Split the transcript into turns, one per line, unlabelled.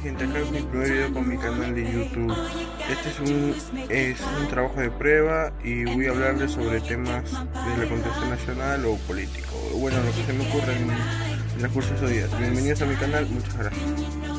Gente, acá es mi primer video con mi canal de YouTube. Este es un, es un trabajo de prueba y voy a hablarles sobre temas de la contexto nacional o político. Bueno, lo que se me ocurre en, en el curso de días. Bienvenidos a mi canal, muchas gracias.